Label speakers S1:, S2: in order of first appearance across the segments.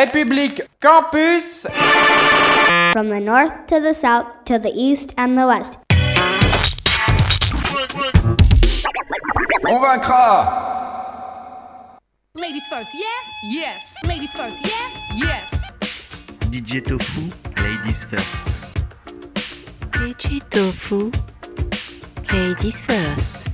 S1: République Campus.
S2: From the north to the south to the east and the west.
S3: On vaincra
S4: Ladies first, yes? Yes. Ladies first, yes? Yes.
S5: DJ Tofu, ladies first.
S6: DJ Tofu, ladies first.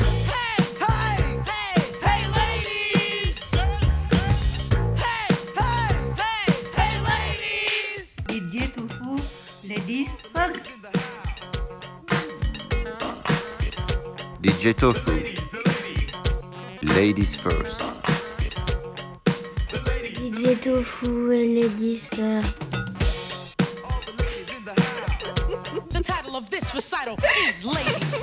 S7: DJ Tofu, ladies first.
S8: DJ Tofu
S9: et ladies first.
S4: The title of this recital is Ladies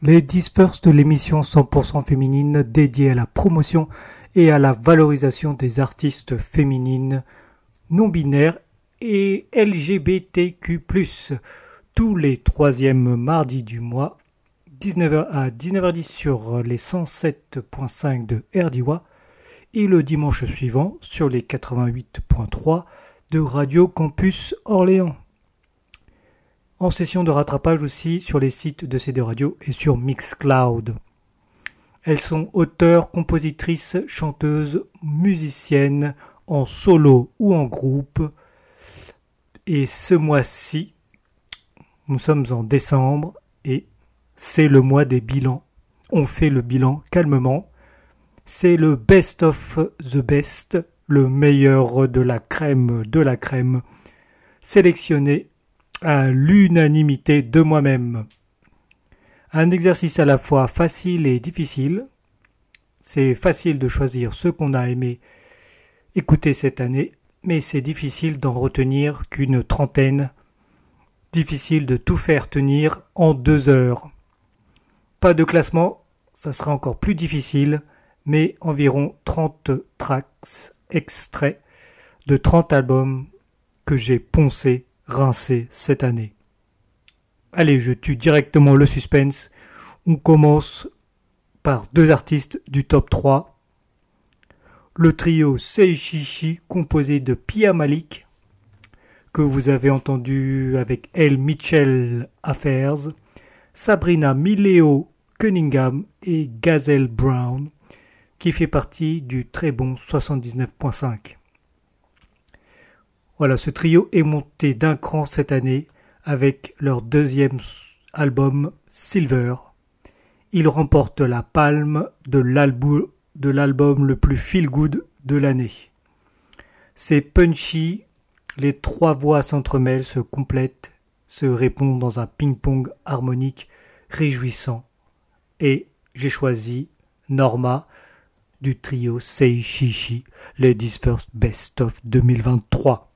S10: Ladies First, l'émission 100% féminine dédiée à la promotion et à la valorisation des artistes féminines non binaires et LGBTQ+, tous les troisièmes mardis du mois, 19h à 19h10 sur les 107.5 de RDIWA et le dimanche suivant sur les 88.3 de Radio Campus Orléans. En session de rattrapage aussi sur les sites de ces deux radios et sur Mixcloud. Elles sont auteurs, compositrices, chanteuses, musiciennes, en solo ou en groupe. Et ce mois-ci, nous sommes en décembre et c'est le mois des bilans. On fait le bilan calmement. C'est le best of the best, le meilleur de la crème de la crème, sélectionné à l'unanimité de moi-même. Un exercice à la fois facile et difficile. C'est facile de choisir ce qu'on a aimé écouter cette année, mais c'est difficile d'en retenir qu'une trentaine. Difficile de tout faire tenir en deux heures. Pas de classement, ça sera encore plus difficile, mais environ 30 tracks extraits de 30 albums que j'ai poncés, rincés cette année. Allez, je tue directement le suspense. On commence par deux artistes du top 3. Le trio Seishishi composé de Pia Malik, que vous avez entendu avec Elle Mitchell Affairs, Sabrina Mileo Cunningham et Gazelle Brown, qui fait partie du très bon 79.5. Voilà, ce trio est monté d'un cran cette année avec leur deuxième album Silver. Ils remportent la palme de l'album le plus feel-good de l'année. C'est punchy, les trois voix s'entremêlent, se complètent, se répondent dans un ping-pong harmonique réjouissant. Et j'ai choisi Norma du trio Seishishi, Ladies First Best of 2023.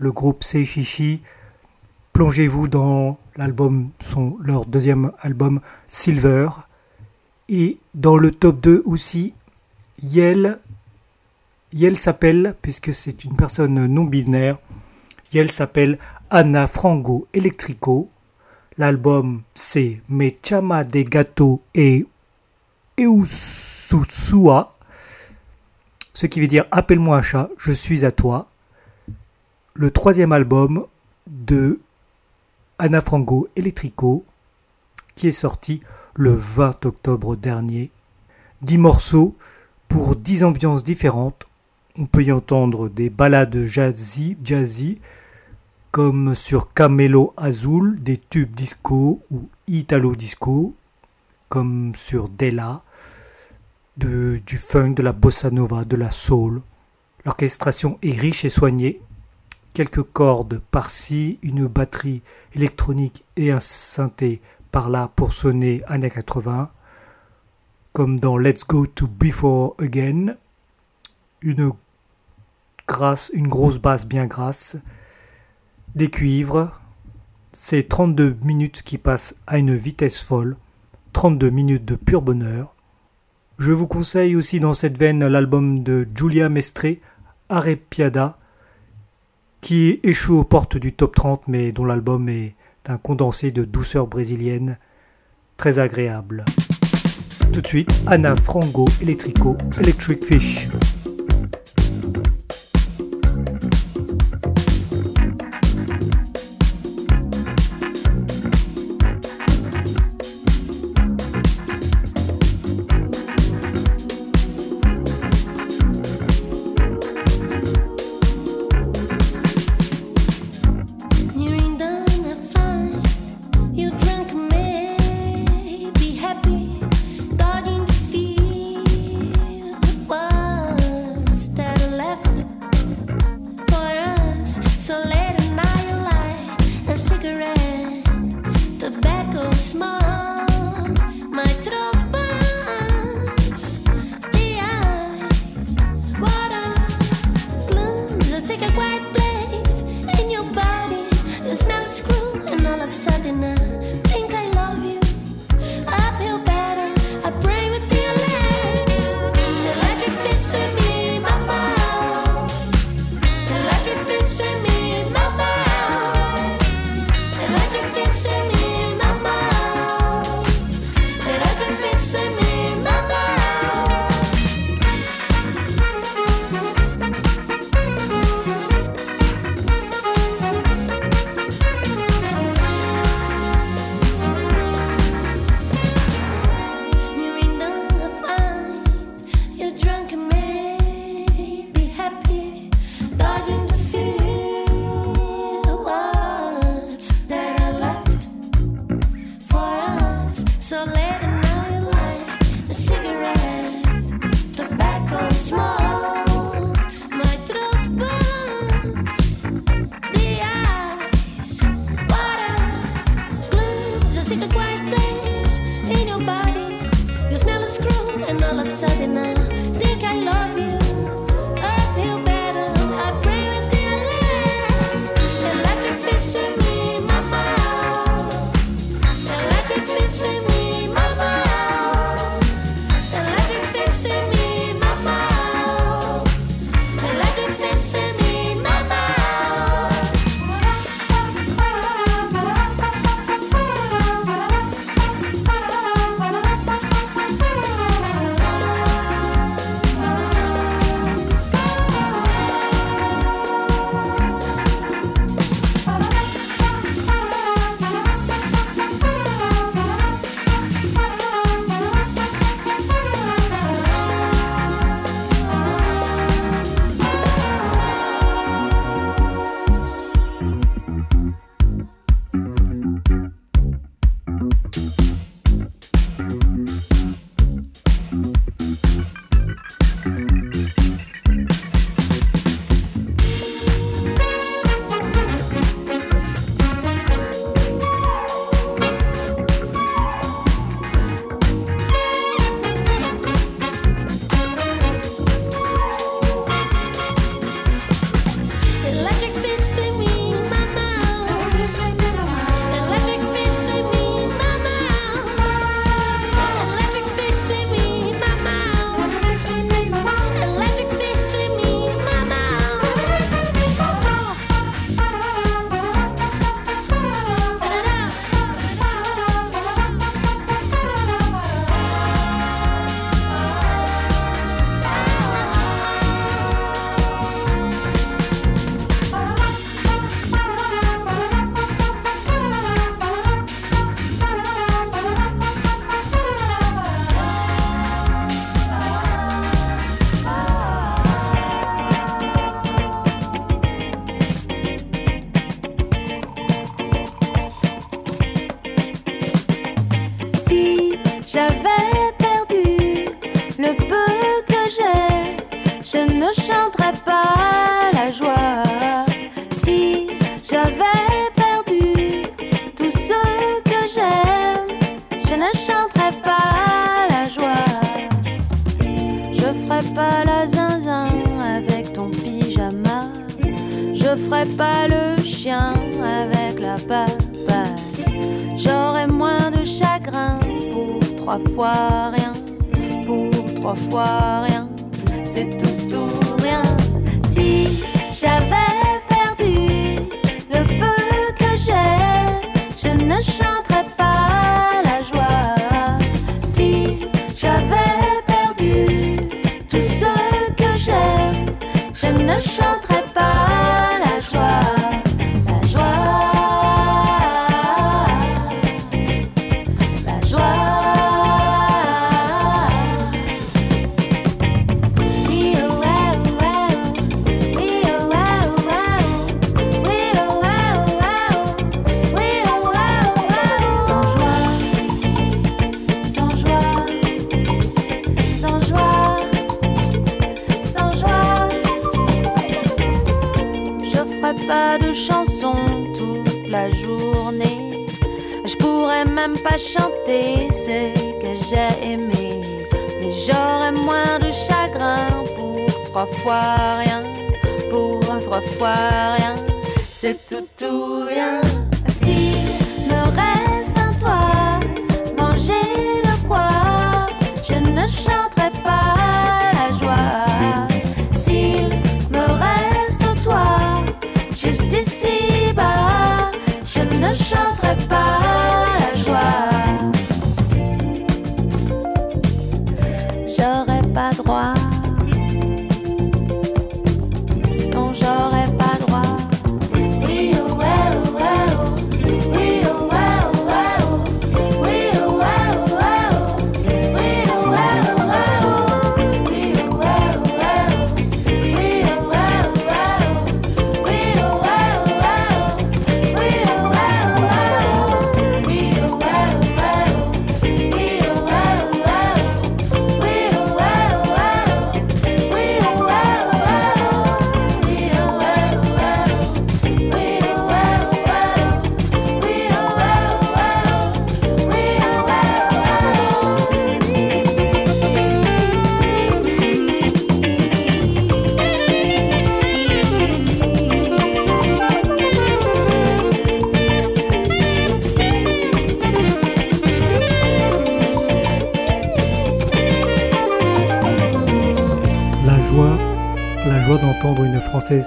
S10: Le groupe Seishishi. Plongez-vous dans l'album, son, leur deuxième album Silver. Et dans le top 2 aussi, Yel. Yel s'appelle, puisque c'est une personne non binaire, Yel s'appelle Anna Frango Electrico. L'album c'est Me Chama de Gato et Eususua, ce qui veut dire Appelle-moi un chat, je suis à toi. Le troisième album de Anna Frango Electrico, qui est sorti le 20 octobre dernier. 10 morceaux pour 10 ambiances différentes. On peut y entendre des ballades jazzy, jazzy comme sur Camelo Azul, des tubes disco ou italo disco, comme sur Della, de, du funk, de la bossa nova, de la soul. L'orchestration est riche et soignée. Quelques cordes par-ci, une batterie électronique et un synthé par-là pour sonner années 80, comme dans Let's Go to Before Again. Une, grasse, une grosse basse bien grasse, des cuivres. C'est 32 minutes qui passent à une vitesse folle, 32 minutes de pur bonheur. Je vous conseille aussi dans cette veine l'album de Giulia Mestre, Arepiada, qui échoue aux portes du top 30 mais dont l'album est un condensé de douceur brésilienne très agréable. Tout de suite, Anna Frango Electrico, Electric Fish.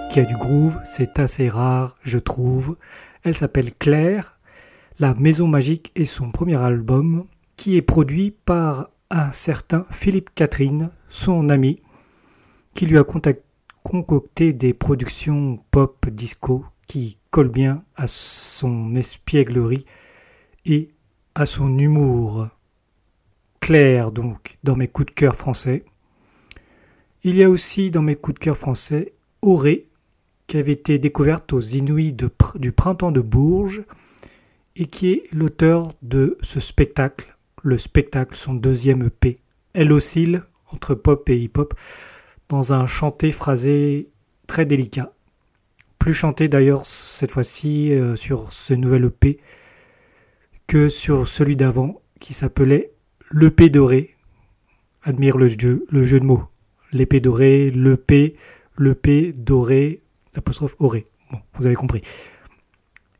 S10: Qui a du groove, c'est assez rare, je trouve. Elle s'appelle Claire. La Maison Magique est son premier album, qui est produit par un certain Philippe Catherine, son ami, qui lui a concocté des productions pop disco qui collent bien à son espièglerie et à son humour. Claire, donc, dans mes coups de cœur français. Il y a aussi dans mes coups de cœur français Auré, qui avait été découverte aux Inouïs du printemps de Bourges et qui est l'auteur de ce spectacle, le spectacle, son deuxième EP. Elle oscille entre pop et hip-hop dans un chanté phrasé très délicat. Plus chanté d'ailleurs cette fois-ci euh, sur ce nouvel EP que sur celui d'avant qui s'appelait L'EP doré. Admire le jeu, le jeu de mots l'épée dorée, l'EP, l'EP doré, apostrophe oré. Bon, vous avez compris.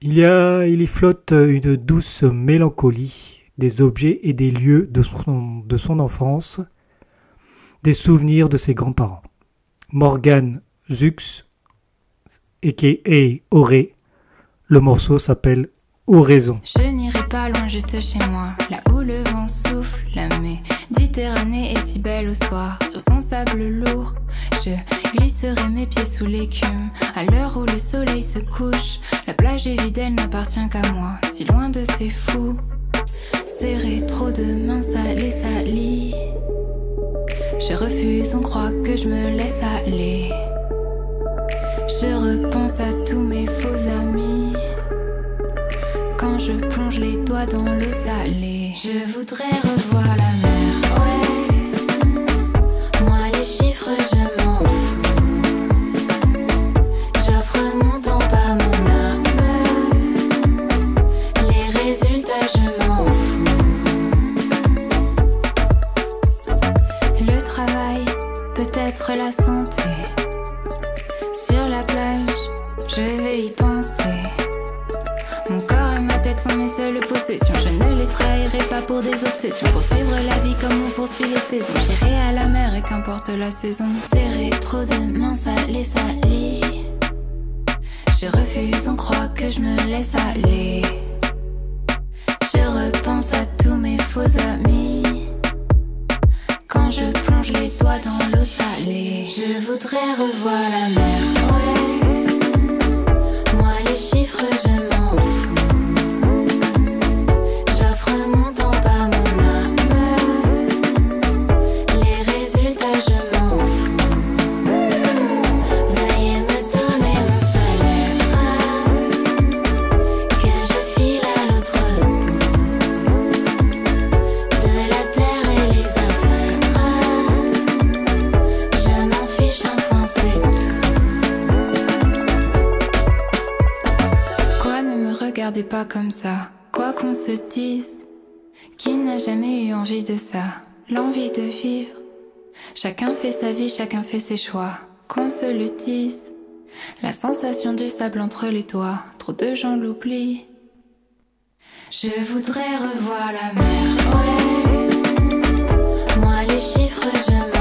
S10: Il y a, il y flotte une douce mélancolie des objets et des lieux de son, de son enfance, des souvenirs de ses grands-parents. Morgan Zux, a.k.a. Oré, le morceau s'appelle Oraison.
S11: Je n'irai pas loin, juste chez moi, là où le vent souffle, la Méditerranée est si belle au soir, sur son sable lourd. Je glisserai mes pieds sous l'écume, à l'heure où le soleil se couche. La plage est vide, elle n'appartient qu'à moi, si loin de ces fous. Serrer trop de mains, ça les. Je refuse, on croit que je me laisse aller. Je repense à tous mes faux amis quand je plonge les doigts dans l'eau salée. Je voudrais revoir la la santé. Sur la plage, je vais y penser. Mon corps et ma tête sont mes seules possessions. Je ne les trahirai pas pour des obsessions. Poursuivre la vie comme on poursuit les saisons. J'irai à la mer et qu'importe la saison. Serrer trop de mains, ça les. Je refuse, on croit que je me laisse aller. Je repense à tous mes faux amis. Je plonge les doigts dans l'eau salée, je voudrais revoir la mer. Ouais. Moi, les chiffres, je jamais eu envie de ça L'envie de vivre. Chacun fait sa vie, chacun fait ses choix. Qu'on se le dise. La sensation du sable entre les doigts, trop de gens l'oublient. Je voudrais revoir la mer. Ouais. Moi, les chiffres, je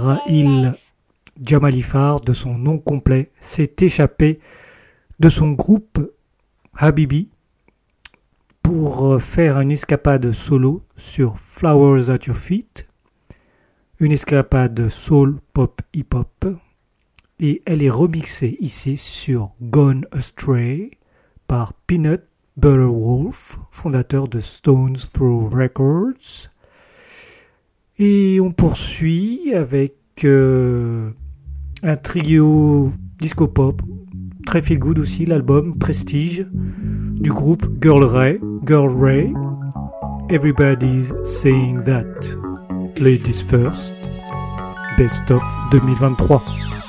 S12: Rahil, Jamalifar, de son nom complet, s'est échappé de son groupe Habibi pour faire une escapade solo sur Flowers at Your Feet, une escapade soul pop hip hop, et elle est remixée ici sur Gone Astray par Peanut Butter Wolf, fondateur de Stones Throw Records. Et on poursuit avec euh, un trio disco pop, très feel good aussi, l'album Prestige du groupe Girl Ray, Girl Ray. Everybody's saying that. Ladies first. Best of 2023.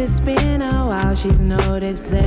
S13: It's been a while. She's noticed that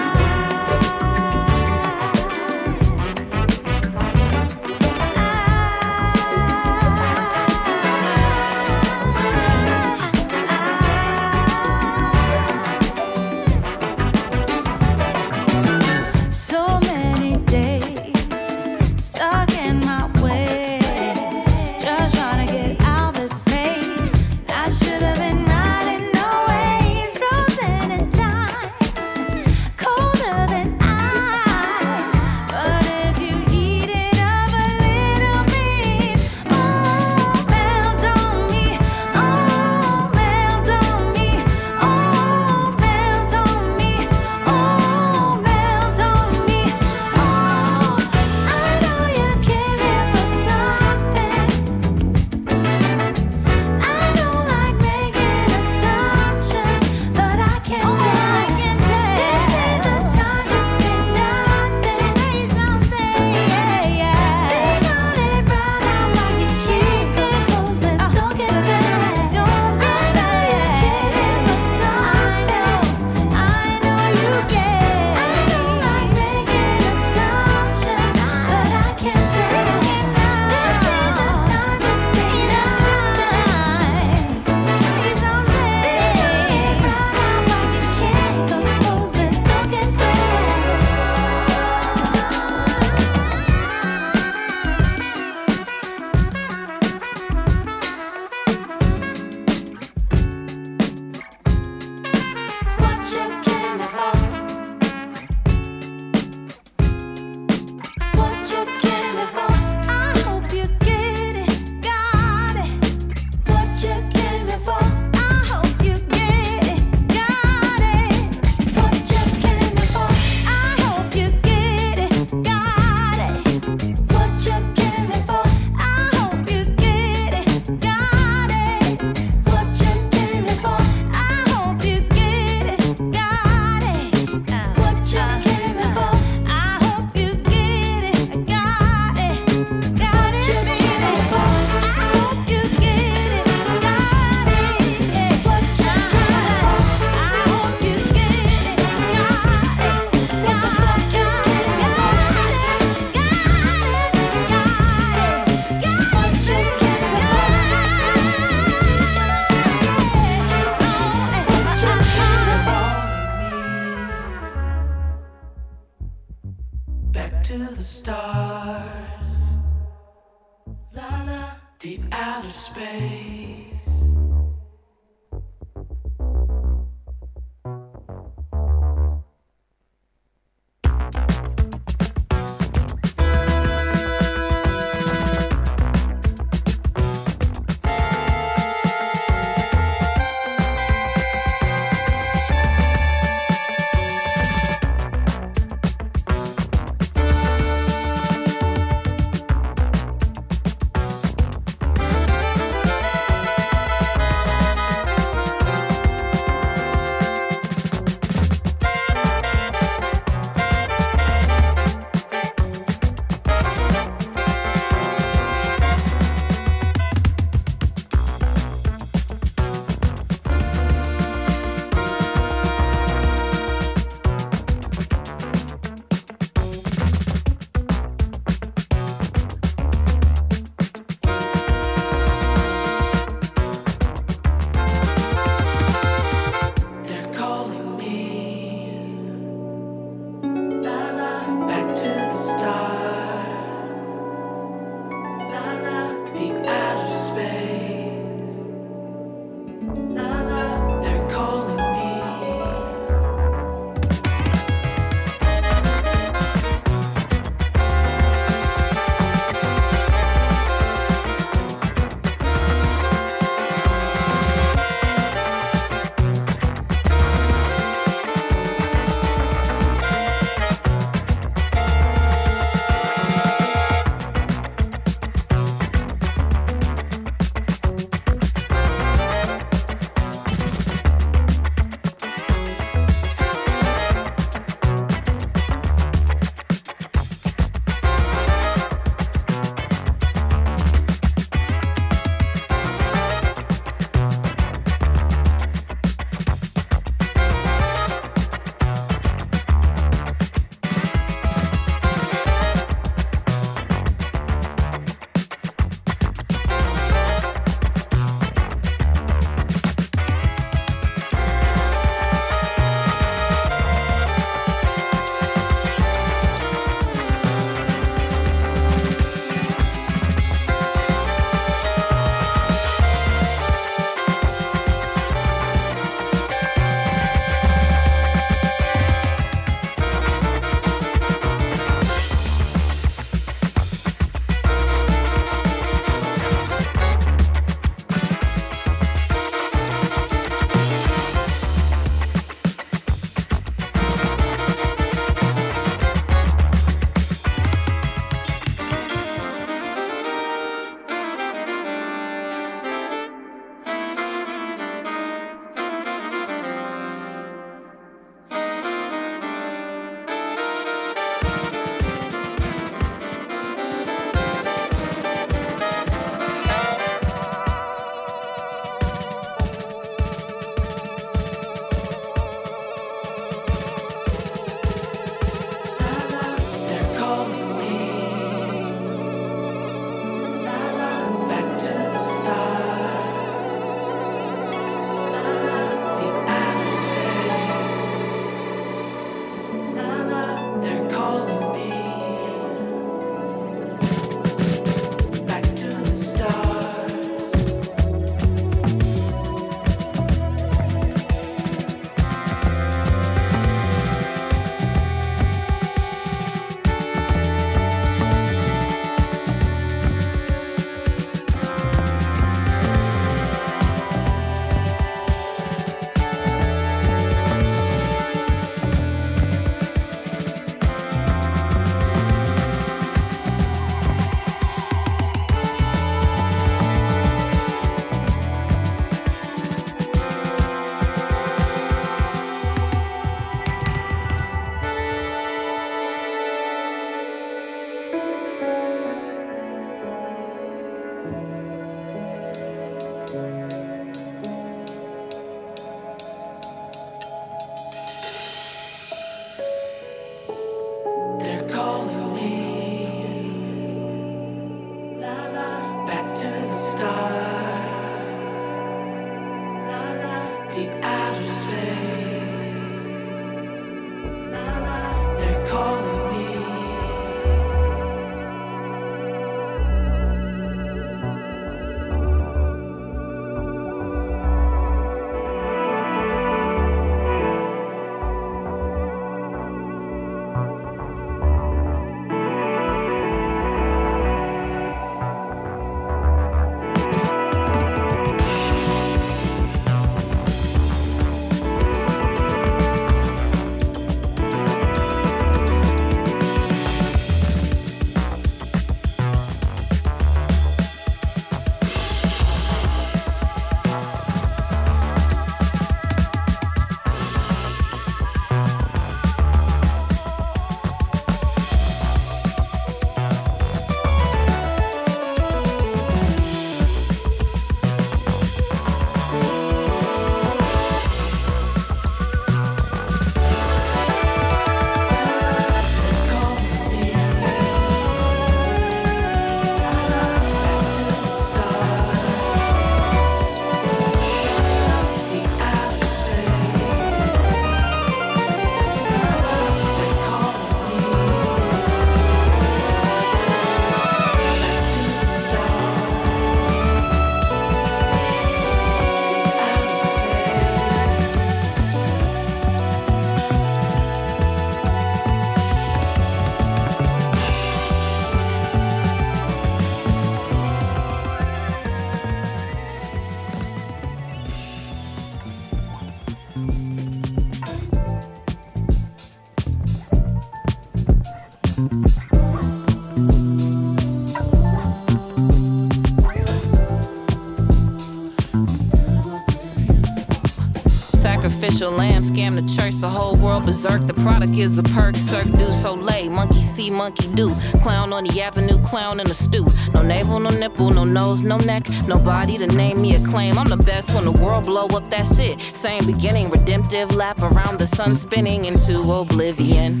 S14: sacrificial lamb. Scam the church, the whole world berserk. The product is a perk. Cirque du Soleil. Monkey see, monkey do. Clown on the avenue, clown in the stew. No navel, no nipple, no nose, no neck. Nobody to name me a claim. I'm the best when the world blow up, that's it. Same beginning, redemptive lap around the sun spinning into oblivion.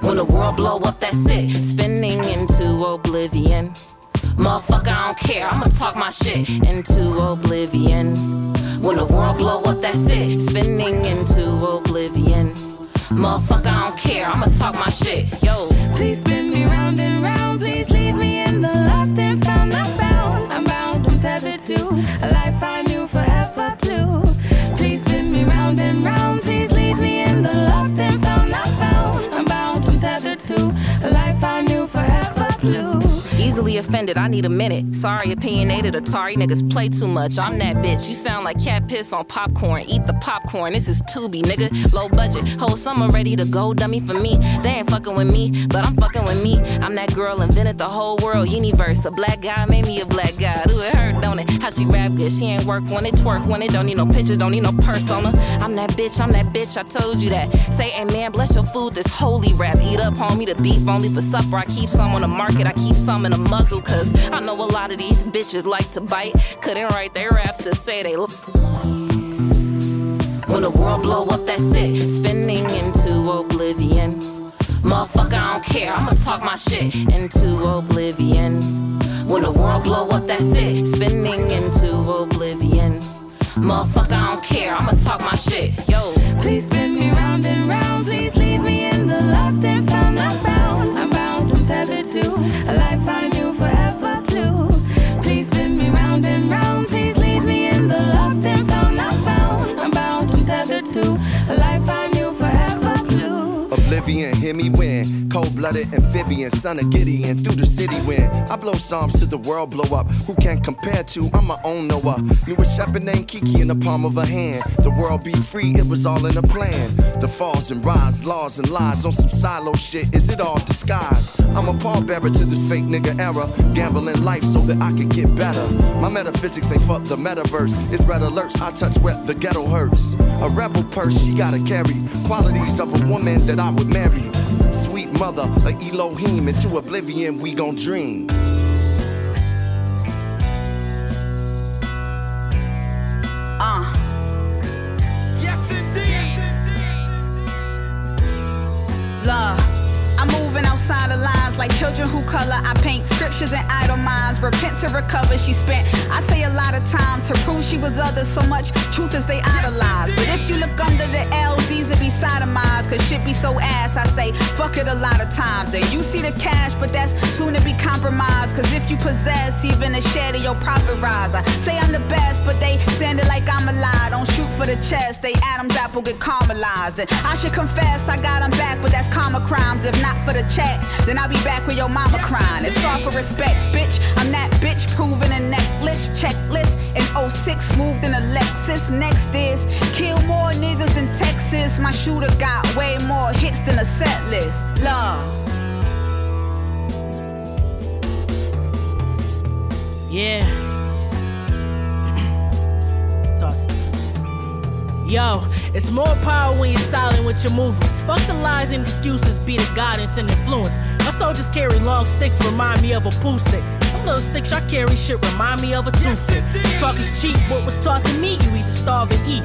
S14: When the world blow up, that's it. Spinning into oblivion. Motherfucker, I don't care. I'ma talk my shit into oblivion. When the world blow up, that's it. Spinning into oblivion. Motherfucker, I don't care. I'ma talk my shit. Yo.
S8: Please spin me round and round. Please leave me
S14: Offended, I need a minute. Sorry, opinionated Atari niggas play too much. I'm that bitch. You sound like cat piss on popcorn. Eat the popcorn. This is Tubi, nigga. Low budget. Whole summer ready to go, dummy for me. They ain't fucking with me, but I'm fucking with me. I'm that girl invented the whole world universe. A black guy made me a black guy. Ooh, it hurt, don't it? How she rap good. She ain't work when it twerk when it don't need no picture, don't need no persona. I'm that bitch, I'm that bitch. I told you that. Say amen, bless your food. This holy rap. Eat up, homie. The beef only for supper. I keep some on the market. I keep some in a muzzle, cause I know a lot of these bitches like to bite. Couldn't write their raps to say they look. When the world blow up, that's it. Spinning into oblivion. Motherfucker, I don't care. I'ma talk my shit into oblivion. When the world blow up, that's it. Spinning into oblivion. Motherfucker, I don't care. I'ma talk my shit. Yo.
S8: Please spin me round and round. Please leave me in the lost and found. I'm.
S15: Oblivion, hear me win. Cold blooded amphibian, son of Gideon, through the city win. I blow psalms to the world blow up. Who can compare to? I'm my own Noah. Knew a shepherd named Kiki in the palm of a hand. The world be free, it was all in a plan. The falls and rise, laws and lies on some silo shit. Is it all disguise? I'm a pallbearer to this fake nigga era. Gambling life so that I can get better. My metaphysics ain't fuck the metaverse. It's red alerts, I touch where the ghetto hurts. A rebel purse, she gotta carry qualities of a woman that I would Sweet mother, a Elohim, into oblivion we gon' dream.
S16: Like children who color. I paint scriptures and idle minds. Repent to recover. She spent, I say, a lot of time to prove she was others so much truth as they idolize. But if you look under the L's, these would be sodomized. Cause shit be so ass. I say, fuck it a lot of times. And you see the cash, but that's soon to be compromised. Cause if you possess even a share of your profit rise, I say I'm the best, but they standing like I'm a lie. Don't shoot for the chest. They Adam's apple get caramelized. And I should confess, I got 'em back, but that's karma crimes. If not for the check, then I'll be back with your mama crying. It's all for respect, bitch. I'm that bitch proving a necklace checklist. In 06, moved in a Lexus. Next is kill more niggas than Texas. My shooter got way more hits than a set list. Love.
S17: Yeah. Talk to me. Yo, it's more power when you're silent with your movements. Fuck the lies and excuses, be the guidance and influence. Soldiers carry long sticks, remind me of a pool stick. Them little sticks I carry shit remind me of a toothpick. Talk is cheap, what was taught to me, you either starve or eat.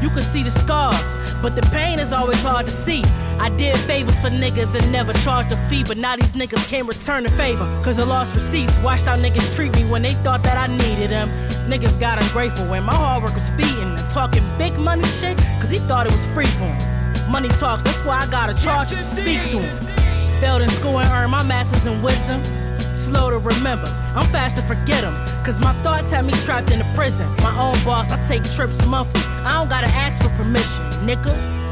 S17: You can see the scars, but the pain is always hard to see. I did favors for niggas and never charged a fee, but now these niggas can't return the favor. Cause I lost receipts, watched how niggas treat me when they thought that I needed them. Niggas got ungrateful when my hard work was feeding and talking big money shit, cause he thought it was free for him. Money talks, that's why I gotta charge it to speak to him. Failed in school and earned my masters in wisdom. Slow to remember, I'm fast to forget them. Cause my thoughts have me trapped in a prison. My own boss, I take trips monthly. I don't gotta ask for permission, nigga.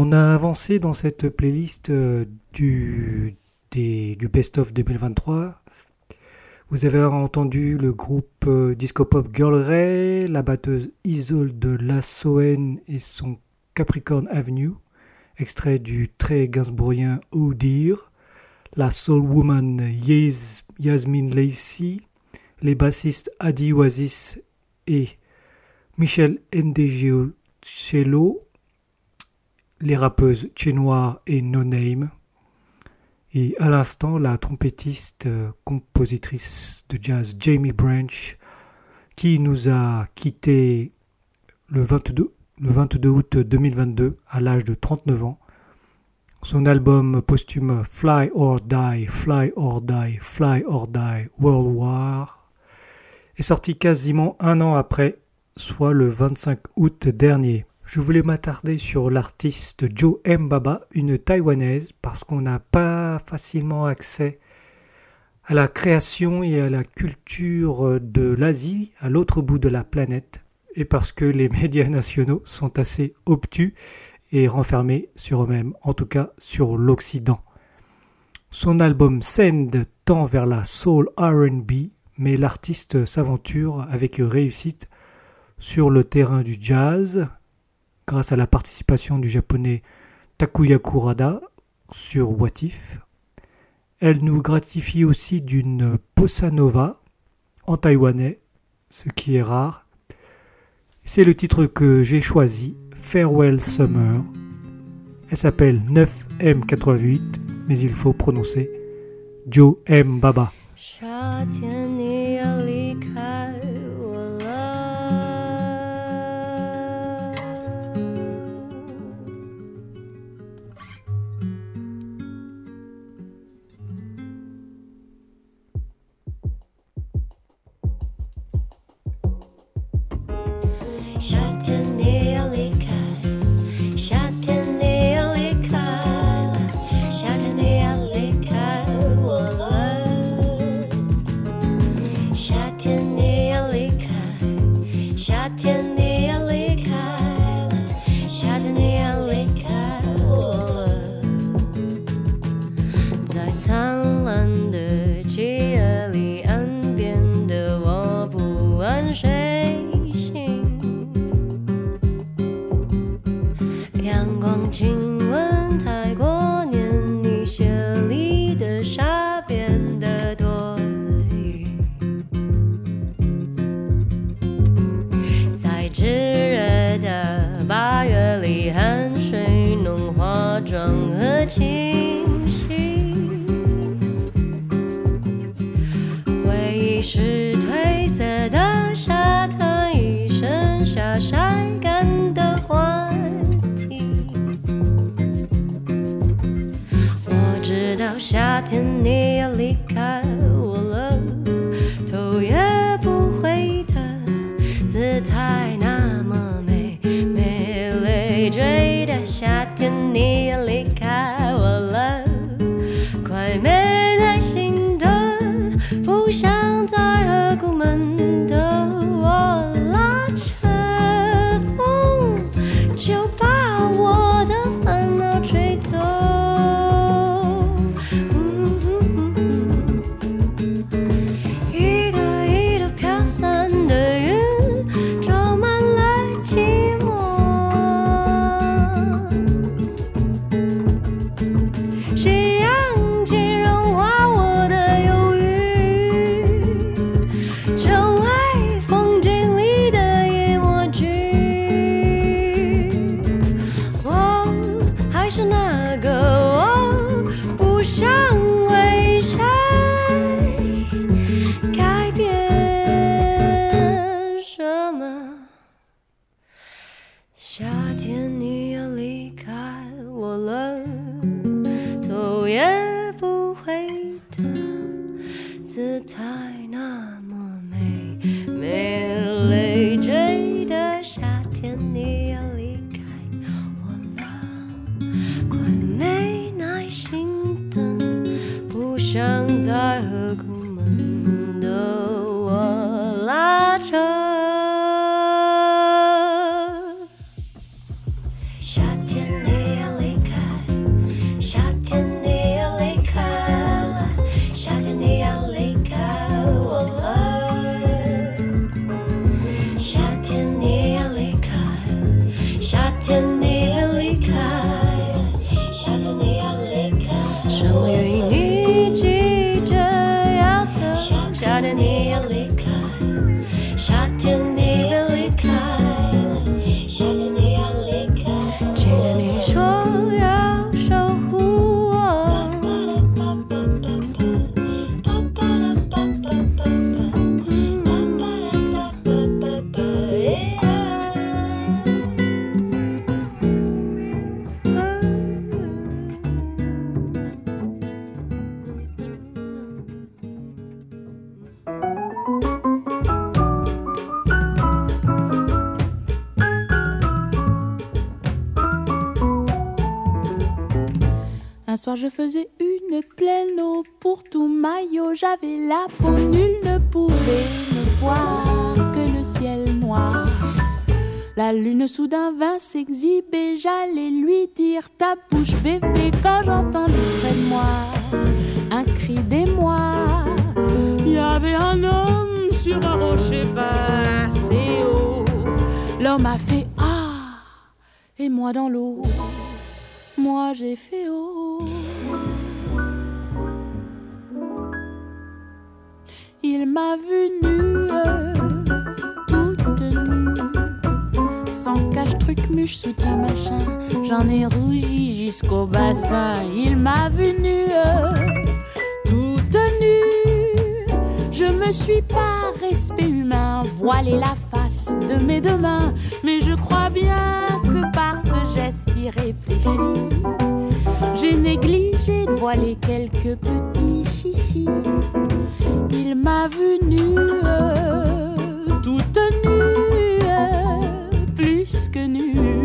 S10: On a avancé dans cette playlist euh, du, Best of 2023. Vous avez entendu le groupe euh, disco pop Girl Ray, la batteuse Isolde Lassoen et son Capricorn Avenue, extrait du très gainsbourgien Oh Dear, la soul woman Yas- Yasmine Lacey, les bassistes Adi Oasis et Michel Ndegeocello, les rappeuses Chez Noir et No Name, et à l'instant la trompettiste euh, compositrice de jazz Jamie Branch qui nous a quitté le 22, le 22 août 2022 à l'âge de 39 ans. Son album posthume Fly or Die, Fly or Die, Fly or Die, World War est sorti quasiment un an après, soit le 25 août dernier. Je voulais m'attarder sur l'artiste Jo Mbaba, une taïwanaise, parce qu'on n'a pas facilement accès à la création et à la culture de l'Asie, à l'autre bout de la planète, et parce que les médias nationaux sont assez obtus et renfermés sur eux-mêmes, en tout cas sur l'Occident. Son album Send tend vers la soul RB, mais l'artiste s'aventure avec réussite sur le terrain du jazz, grâce à la participation du japonais Takuya Kurada sur What If. Elle nous gratifie aussi d'une bossa nova en taïwanais, ce qui est rare. C'est le titre que j'ai choisi, Farewell Summer. Elle s'appelle 9M88, mais il faut prononcer Joe M. Baba.
S18: 夏天你要离开
S8: Soir, je faisais une pleine eau pour tout maillot. J'avais la peau, nul ne pouvait me voir que le ciel noir. La lune soudain vint s'exhiber. J'allais lui dire ta bouche, bébé, quand j'entendis près de moi un cri d'émoi. Il y avait un homme sur un rocher pas assez haut. L'homme a fait Ah et moi dans l'eau. Moi j'ai fait Oh. Il m'a vu nue, toute nue, sans cache, truc, muche, soutien, machin. J'en ai rougi jusqu'au bassin. Il m'a vu nue, toute nue. Je me suis par respect humain voilé la face de mes deux mains, mais je crois bien que par ce j'ai négligé de voiler quelques petits chichis. Il m'a vu nue, toute nue, plus que nue.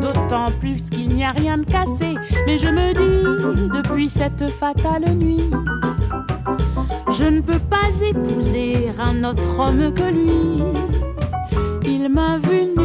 S8: D'autant plus qu'il n'y a rien de cassé. Mais je me dis, depuis cette fatale nuit, je ne peux pas épouser un autre homme que lui. Il m'a vu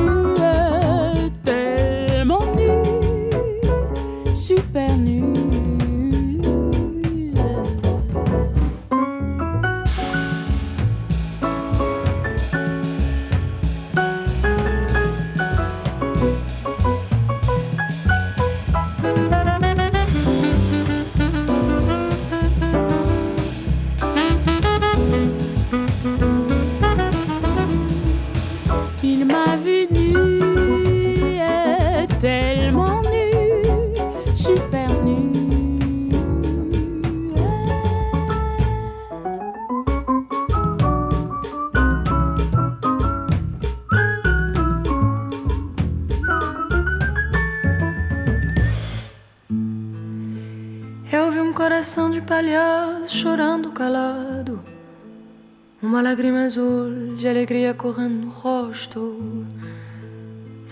S19: de alegria correndo no rosto,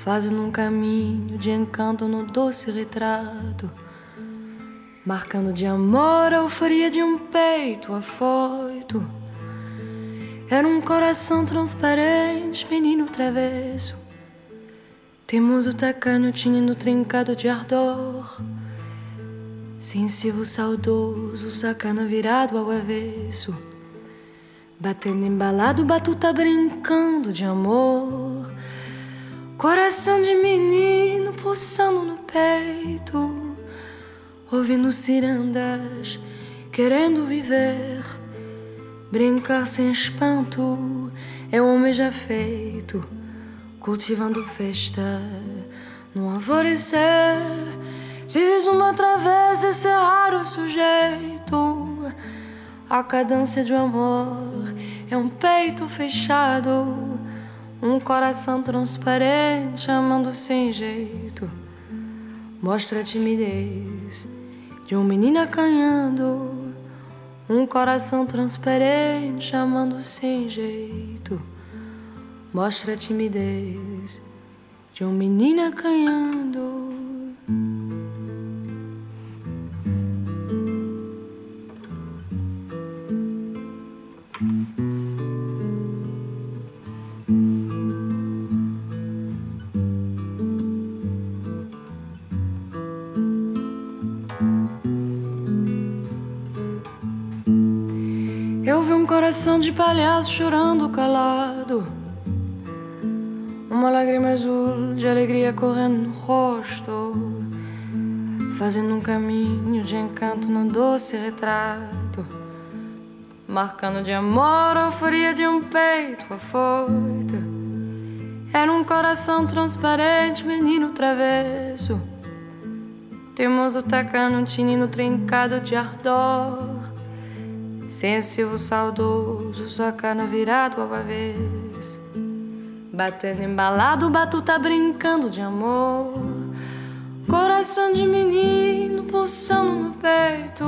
S19: fazendo um caminho de encanto no doce retrato, marcando de amor a euforia de um peito afoito. Era um coração transparente, menino travesso, teimoso tacanho, tinindo trincado de ardor. Sensível, saudoso, sacana virado ao avesso. Batendo embalado, batuta brincando de amor. Coração de menino pulsando no peito. Ouvindo cirandas, querendo viver. Brincar sem espanto é o homem já feito. Cultivando festa no alvorecer. Vis uma travessa, esse é raro sujeito. A cadência de um amor é um peito fechado, um coração transparente amando sem jeito. Mostra a timidez de um menino acanhando, um coração transparente amando sem jeito. Mostra a timidez de um menino acanhando. Coração de palhaço chorando calado. Uma lágrima azul de alegria correndo no rosto, fazendo um caminho de encanto no doce retrato, marcando de amor a euforia de um peito afoito. Era um coração transparente, menino travesso, teimoso tacando um tinino trincado de ardor. Sensível, saudoso, sacana virado ao avesso. Batendo embalado, batuta brincando de amor. Coração de menino pulsando no peito.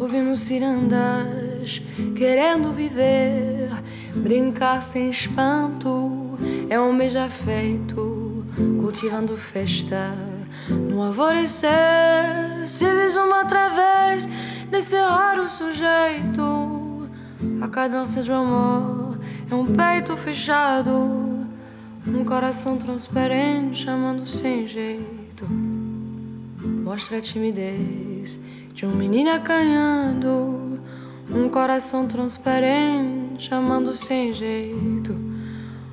S19: Ouvindo cirandas, querendo viver. Brincar sem espanto é um mês já feito. Cultivando festa no alvorecer. Se vis uma através desse raro sujeito. A cadência do amor é um peito fechado, um coração transparente chamando sem jeito. Mostra a timidez de um menino acanhando, um coração transparente chamando sem jeito.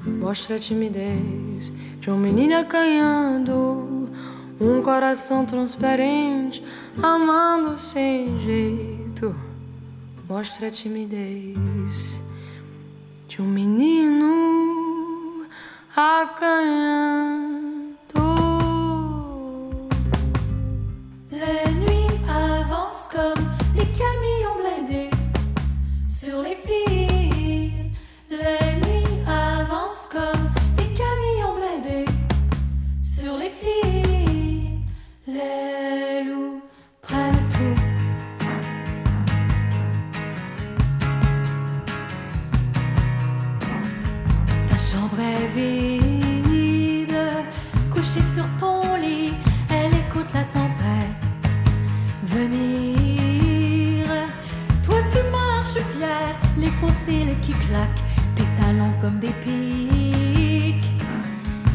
S19: Mostra a timidez de um menino acanhando, um coração transparente amando sem jeito. Mostra a timidez de um menino acanhando.
S8: Les nuits avancent comme des camions blindés sur les filles. Les nuits avancent comme Les loups prennent tout. Ta chambre est vide, couchée sur ton lit, elle écoute la tempête venir. Toi tu marches fier, les fossiles qui claquent, tes talons comme des pics.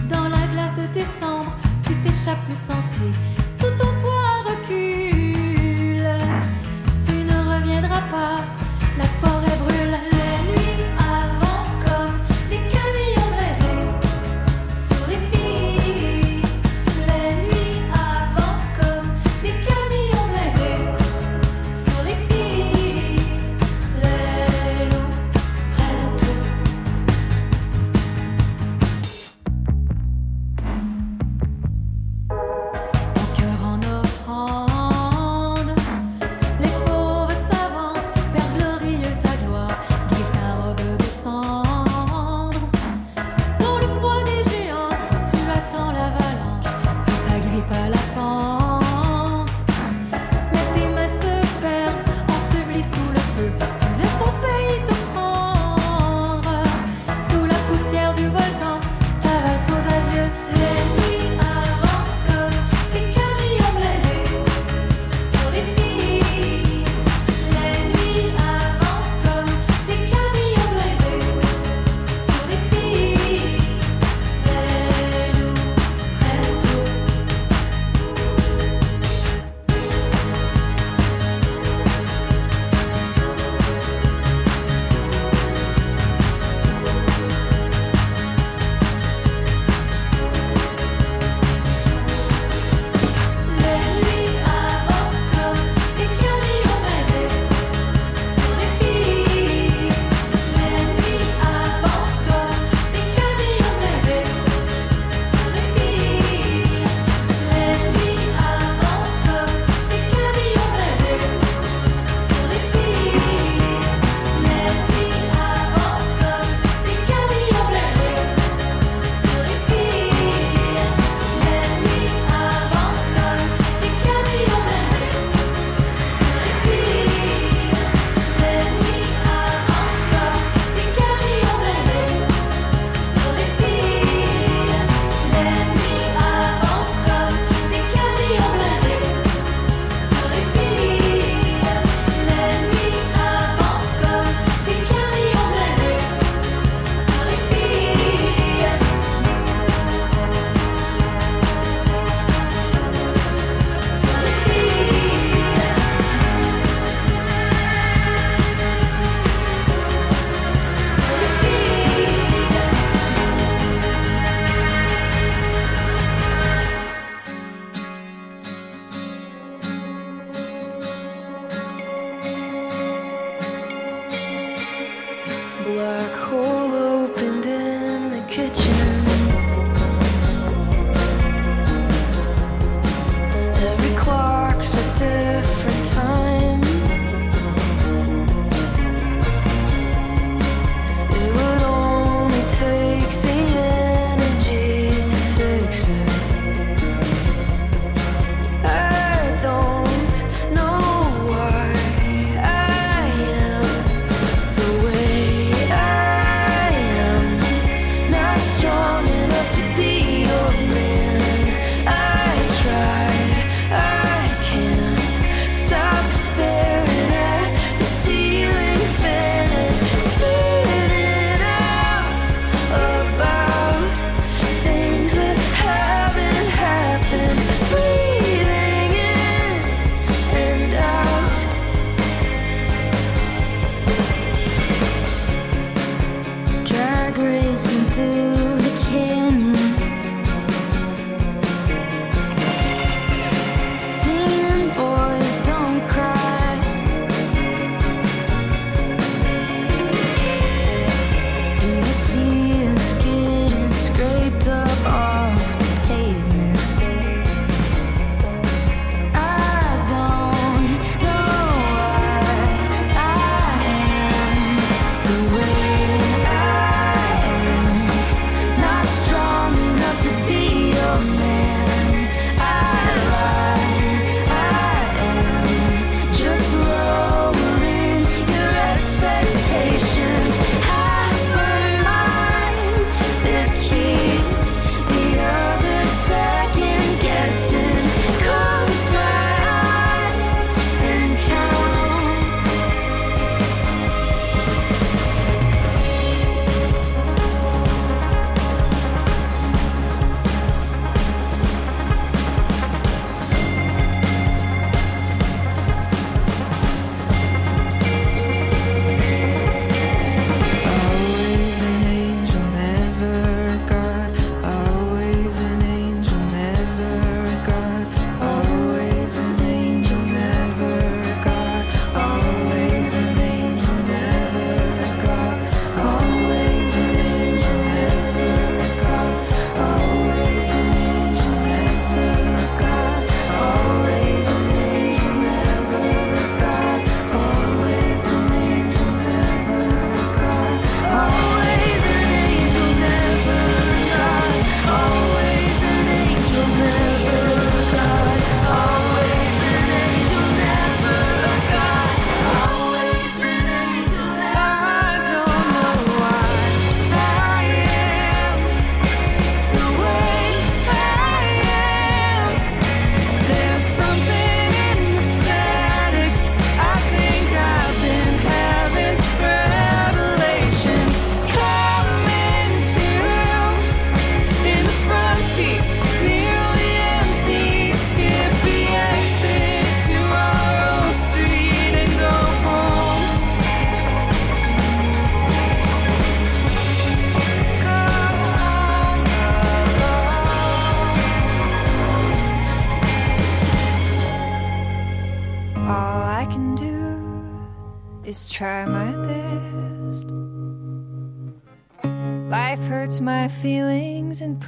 S8: Dans la glace de décembre, tu t'échappes du sentier,
S20: papa.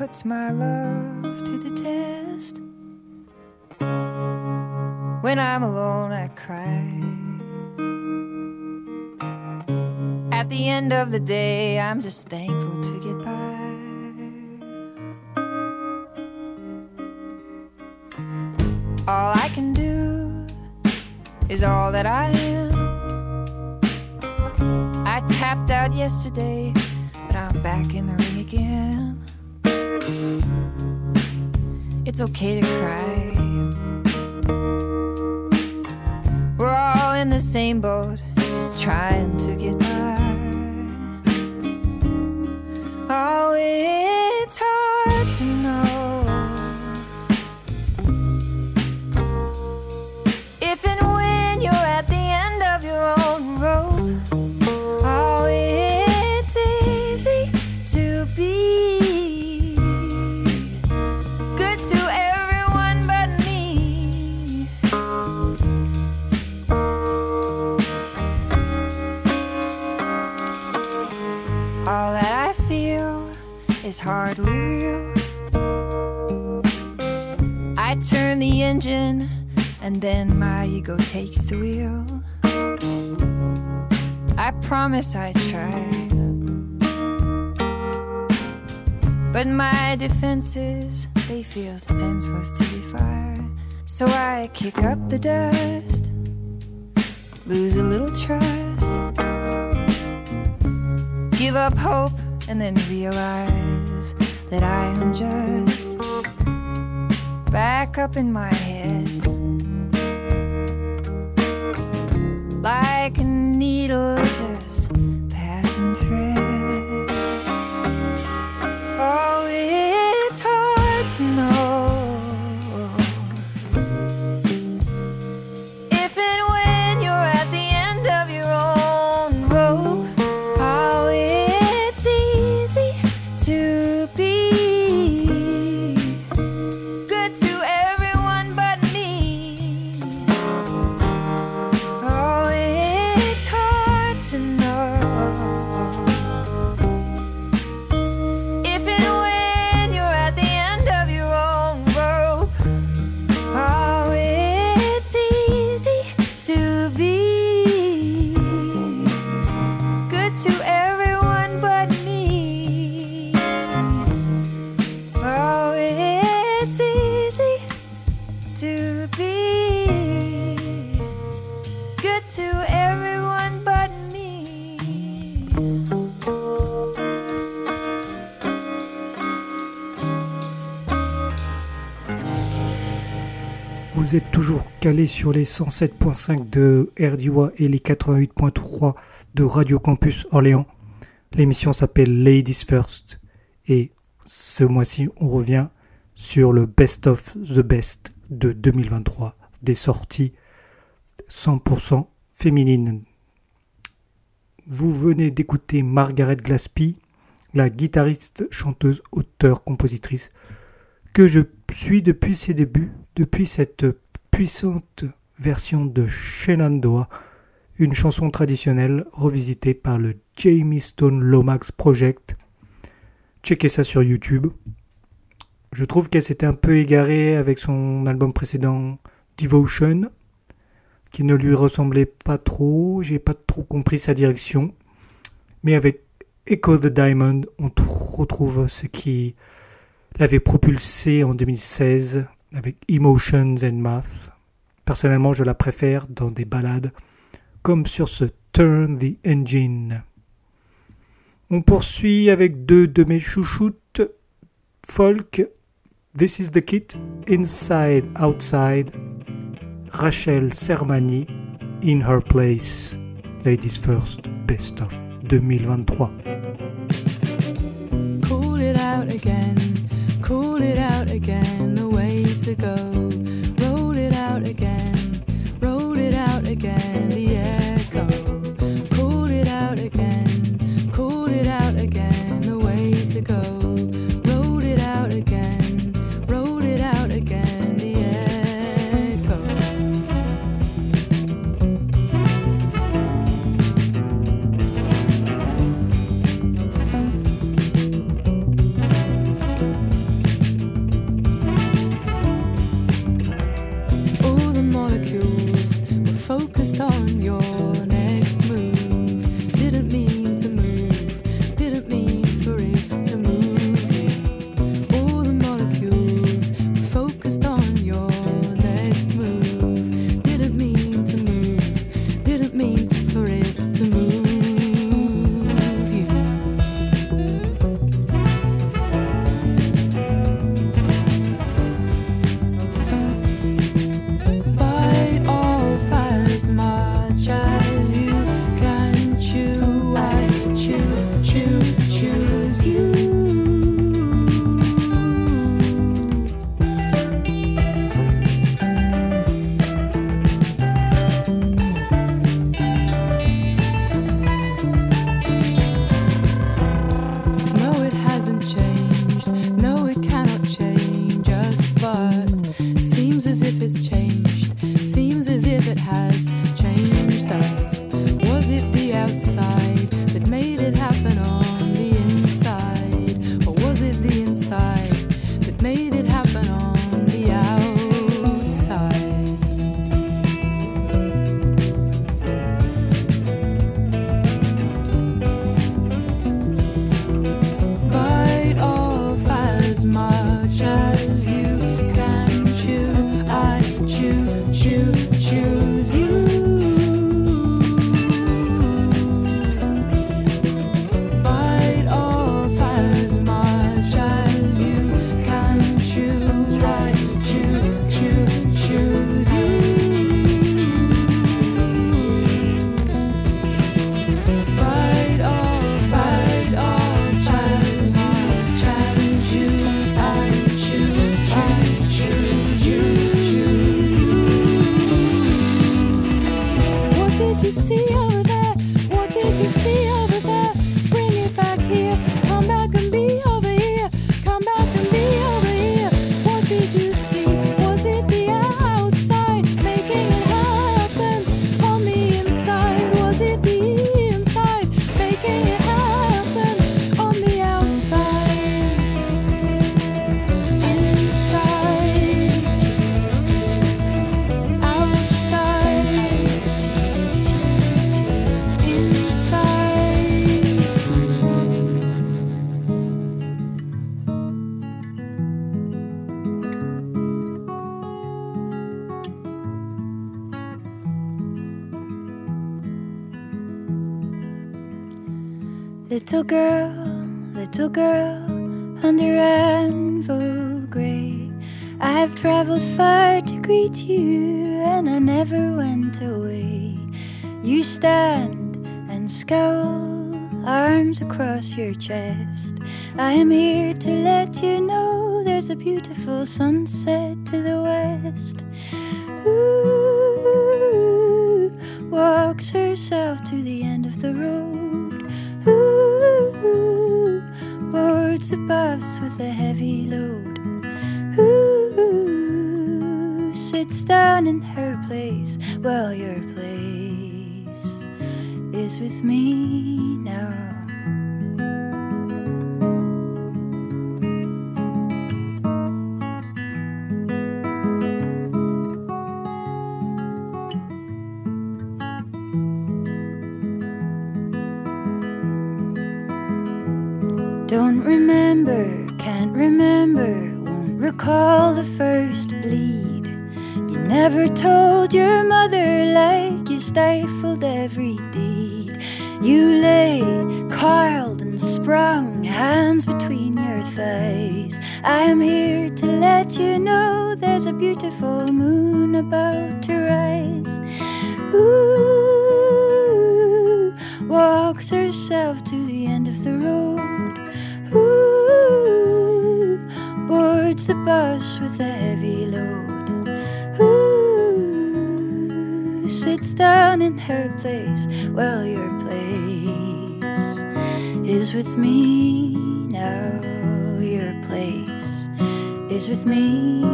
S20: Puts my love to the test. When I'm alone, I cry. At the end of the day, I'm just thankful It's okay to cry. Give up hope, and then realize that I am just back up in my head. Like a needle just
S10: sur les 107.5 de RDWA et les 88.3 de Radio Campus Orléans. L'émission s'appelle Ladies First et ce mois-ci on revient sur le Best of the Best de 2023 des sorties 100% féminines. Vous venez d'écouter Margaret Glaspie, la guitariste, chanteuse, auteure, compositrice que je suis depuis ses débuts, depuis cette puissante version de Shenandoah, une chanson traditionnelle revisitée par le Jamie Stone Lomax Project. Checkez ça sur YouTube. Je trouve qu'elle s'était un peu égarée avec son album précédent Devotion, qui ne lui ressemblait pas trop. J'ai pas trop compris sa direction. Mais avec Echo the Diamond, on retrouve ce qui l'avait propulsé en 2016 avec Emotions and Math. Personnellement, je la préfère dans des ballades comme sur ce Turn the Engine. On poursuit avec deux de mes chouchoutes folk. This is the Kit, Inside Outside. Rachel Sermani, In Her Place. Ladies First, Best of 2023.
S19: Cool it out again, cool it out again, To go, roll it out again, roll it out again, the echo.
S20: I am your mother like you stifled every deed. You lay coiled and sprung, hands between your thighs. I am here to let you know there's a beautiful moon about to rise. Ooh, walked herself to the end of the road. Ooh, boards the bus with a It's down in her place. Well, your place is with me now. Your place is with me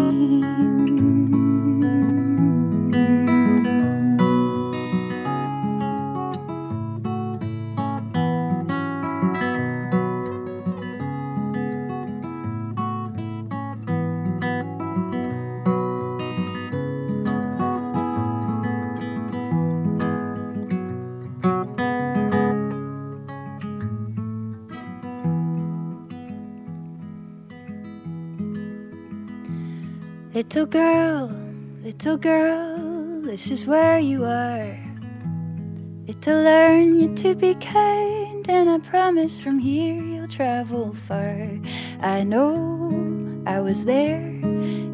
S20: Little girl, little girl, this is where you are. It'll learn you to be kind, and I promise from here you'll travel far. I know I was there,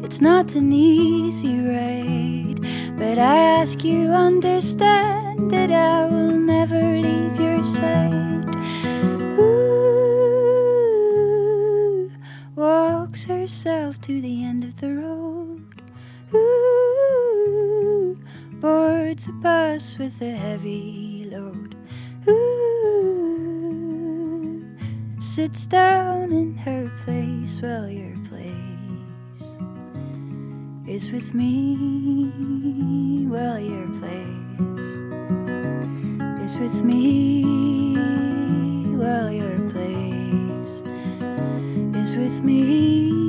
S20: it's not an easy ride, but I ask you understand that I will never leave your side. Ooh, walks herself to the end of the road. Ooh, boards a bus with a heavy load. Ooh, sits down in her place. Well, your place is with me. Well, your place is with me. Well, your place is with me.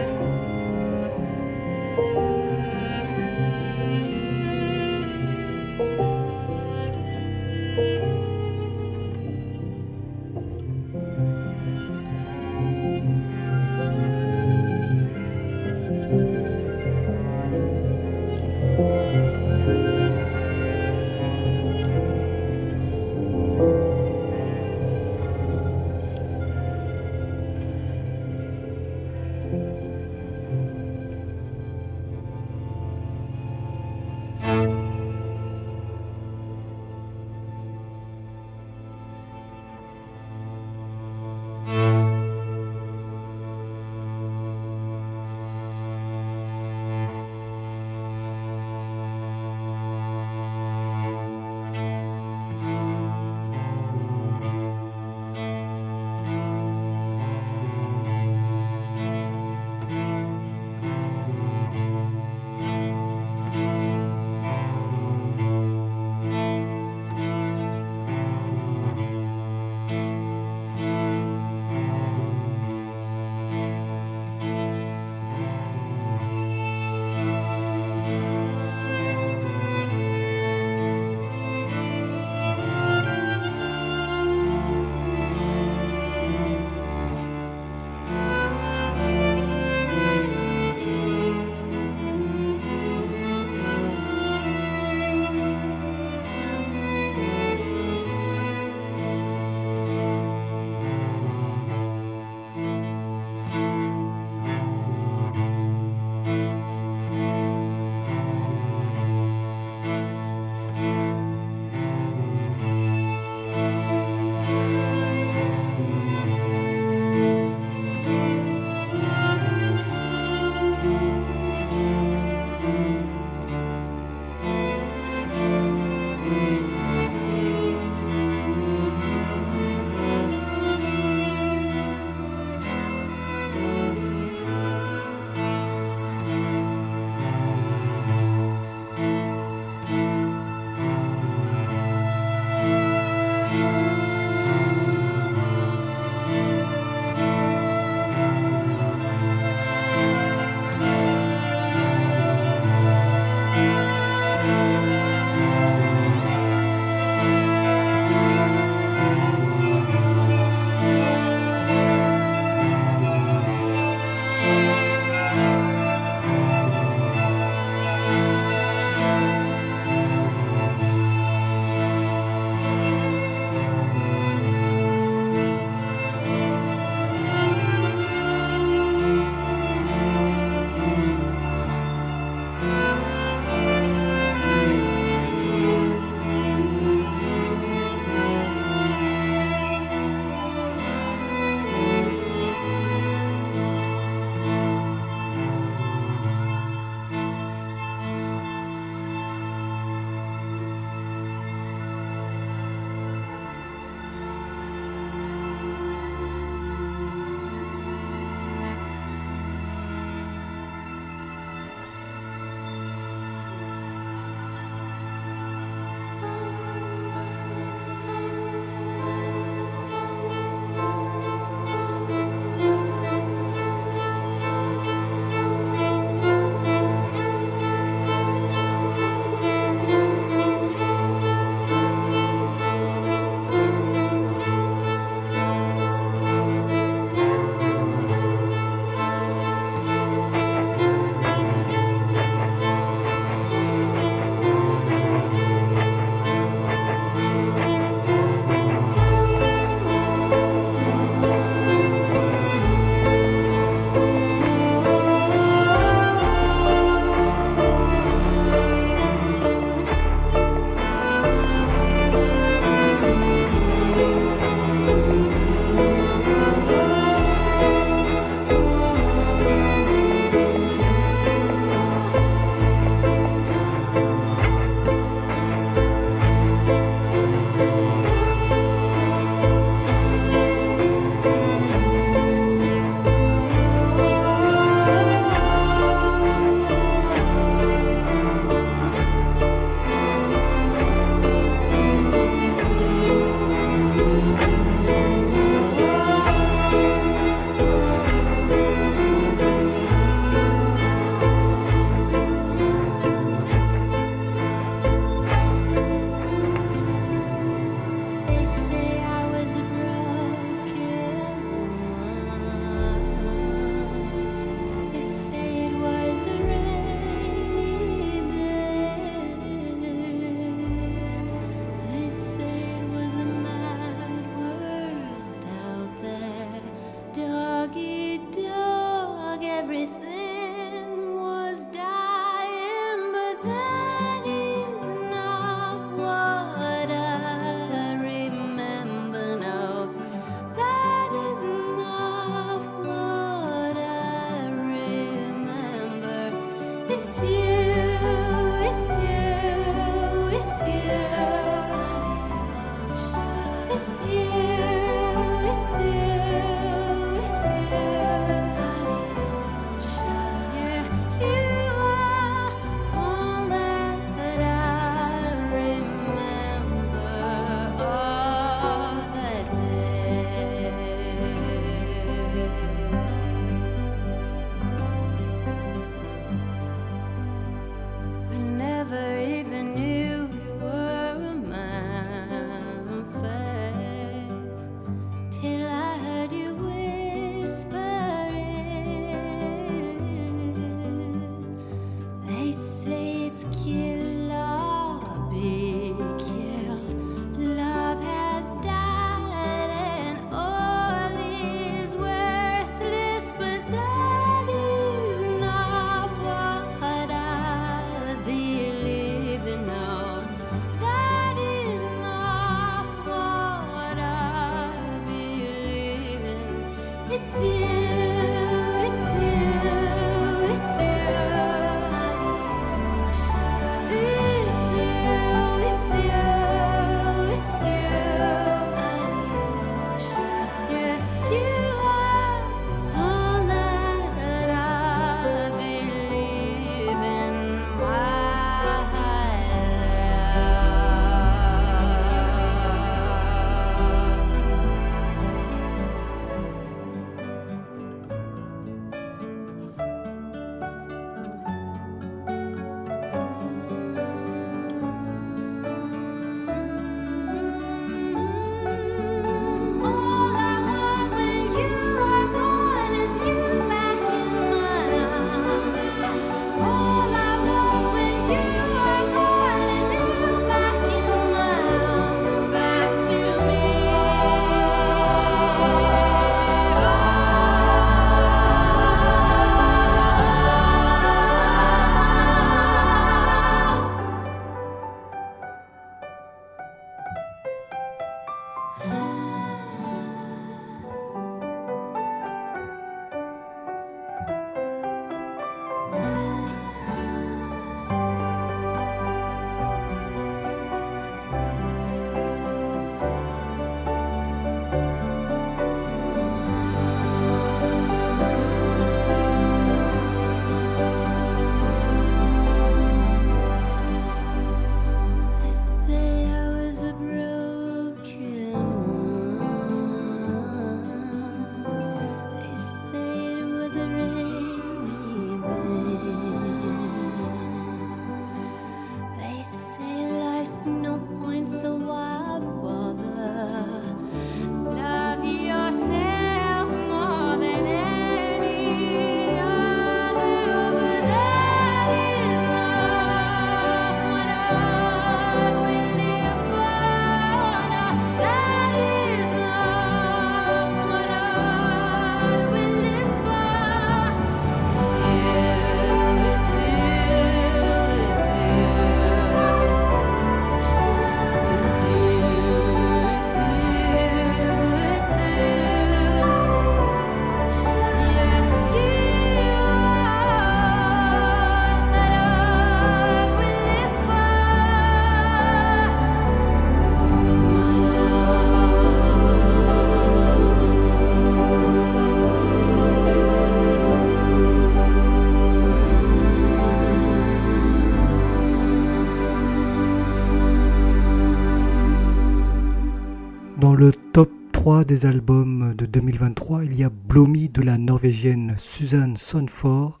S10: des albums de 2023, il y a Blomi de la norvégienne Suzanne Sonford,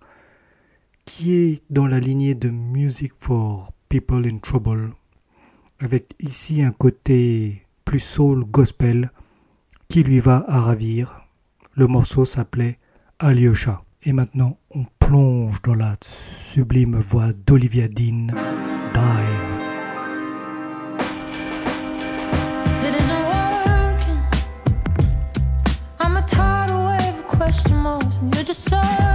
S10: qui est dans la lignée de Music for People in Trouble, avec ici un côté plus soul gospel qui lui va à ravir. Le morceau s'appelait Alyosha. Et maintenant, on plonge dans la sublime voix d'Olivia Dean.
S8: just so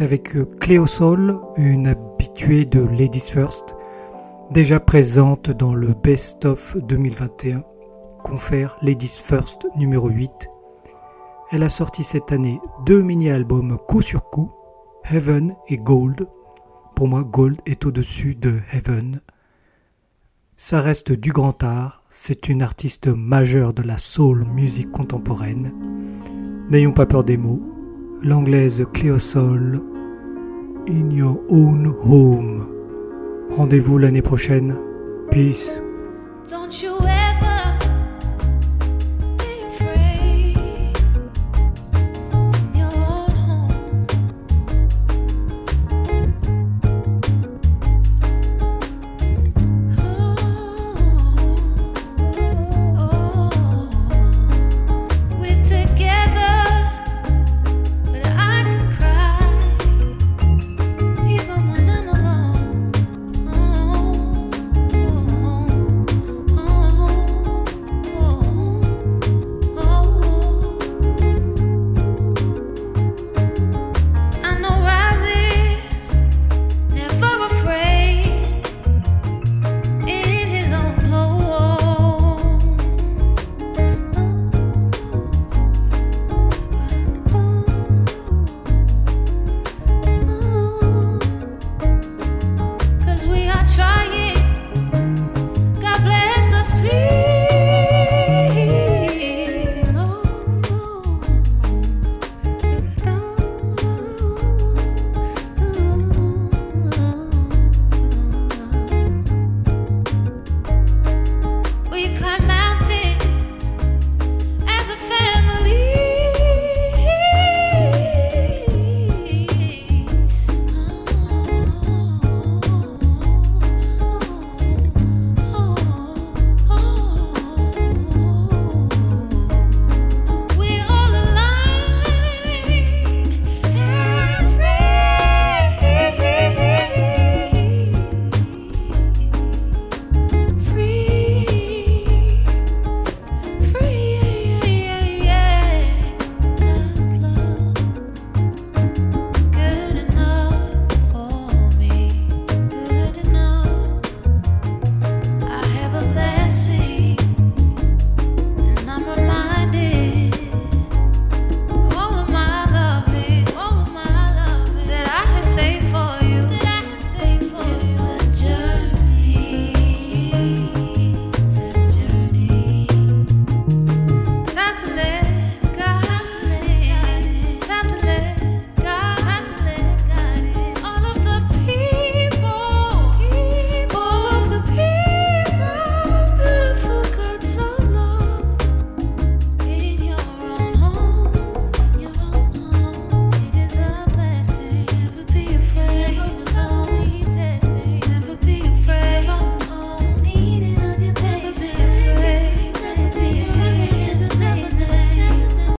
S10: avec euh, Cléo Sol, une habituée de Ladies First, déjà présente dans le Best of 2021, confère Ladies First numéro 8. Elle a sorti cette année deux mini-albums coup sur coup, Heaven et Gold. Pour moi, Gold est au-dessus de Heaven. Ça reste du grand art, c'est une artiste majeure de la soul musique contemporaine. N'ayons pas peur des mots, l'anglaise Cléosol In Your Own Home. Rendez-vous l'année prochaine. Peace.
S8: Don't you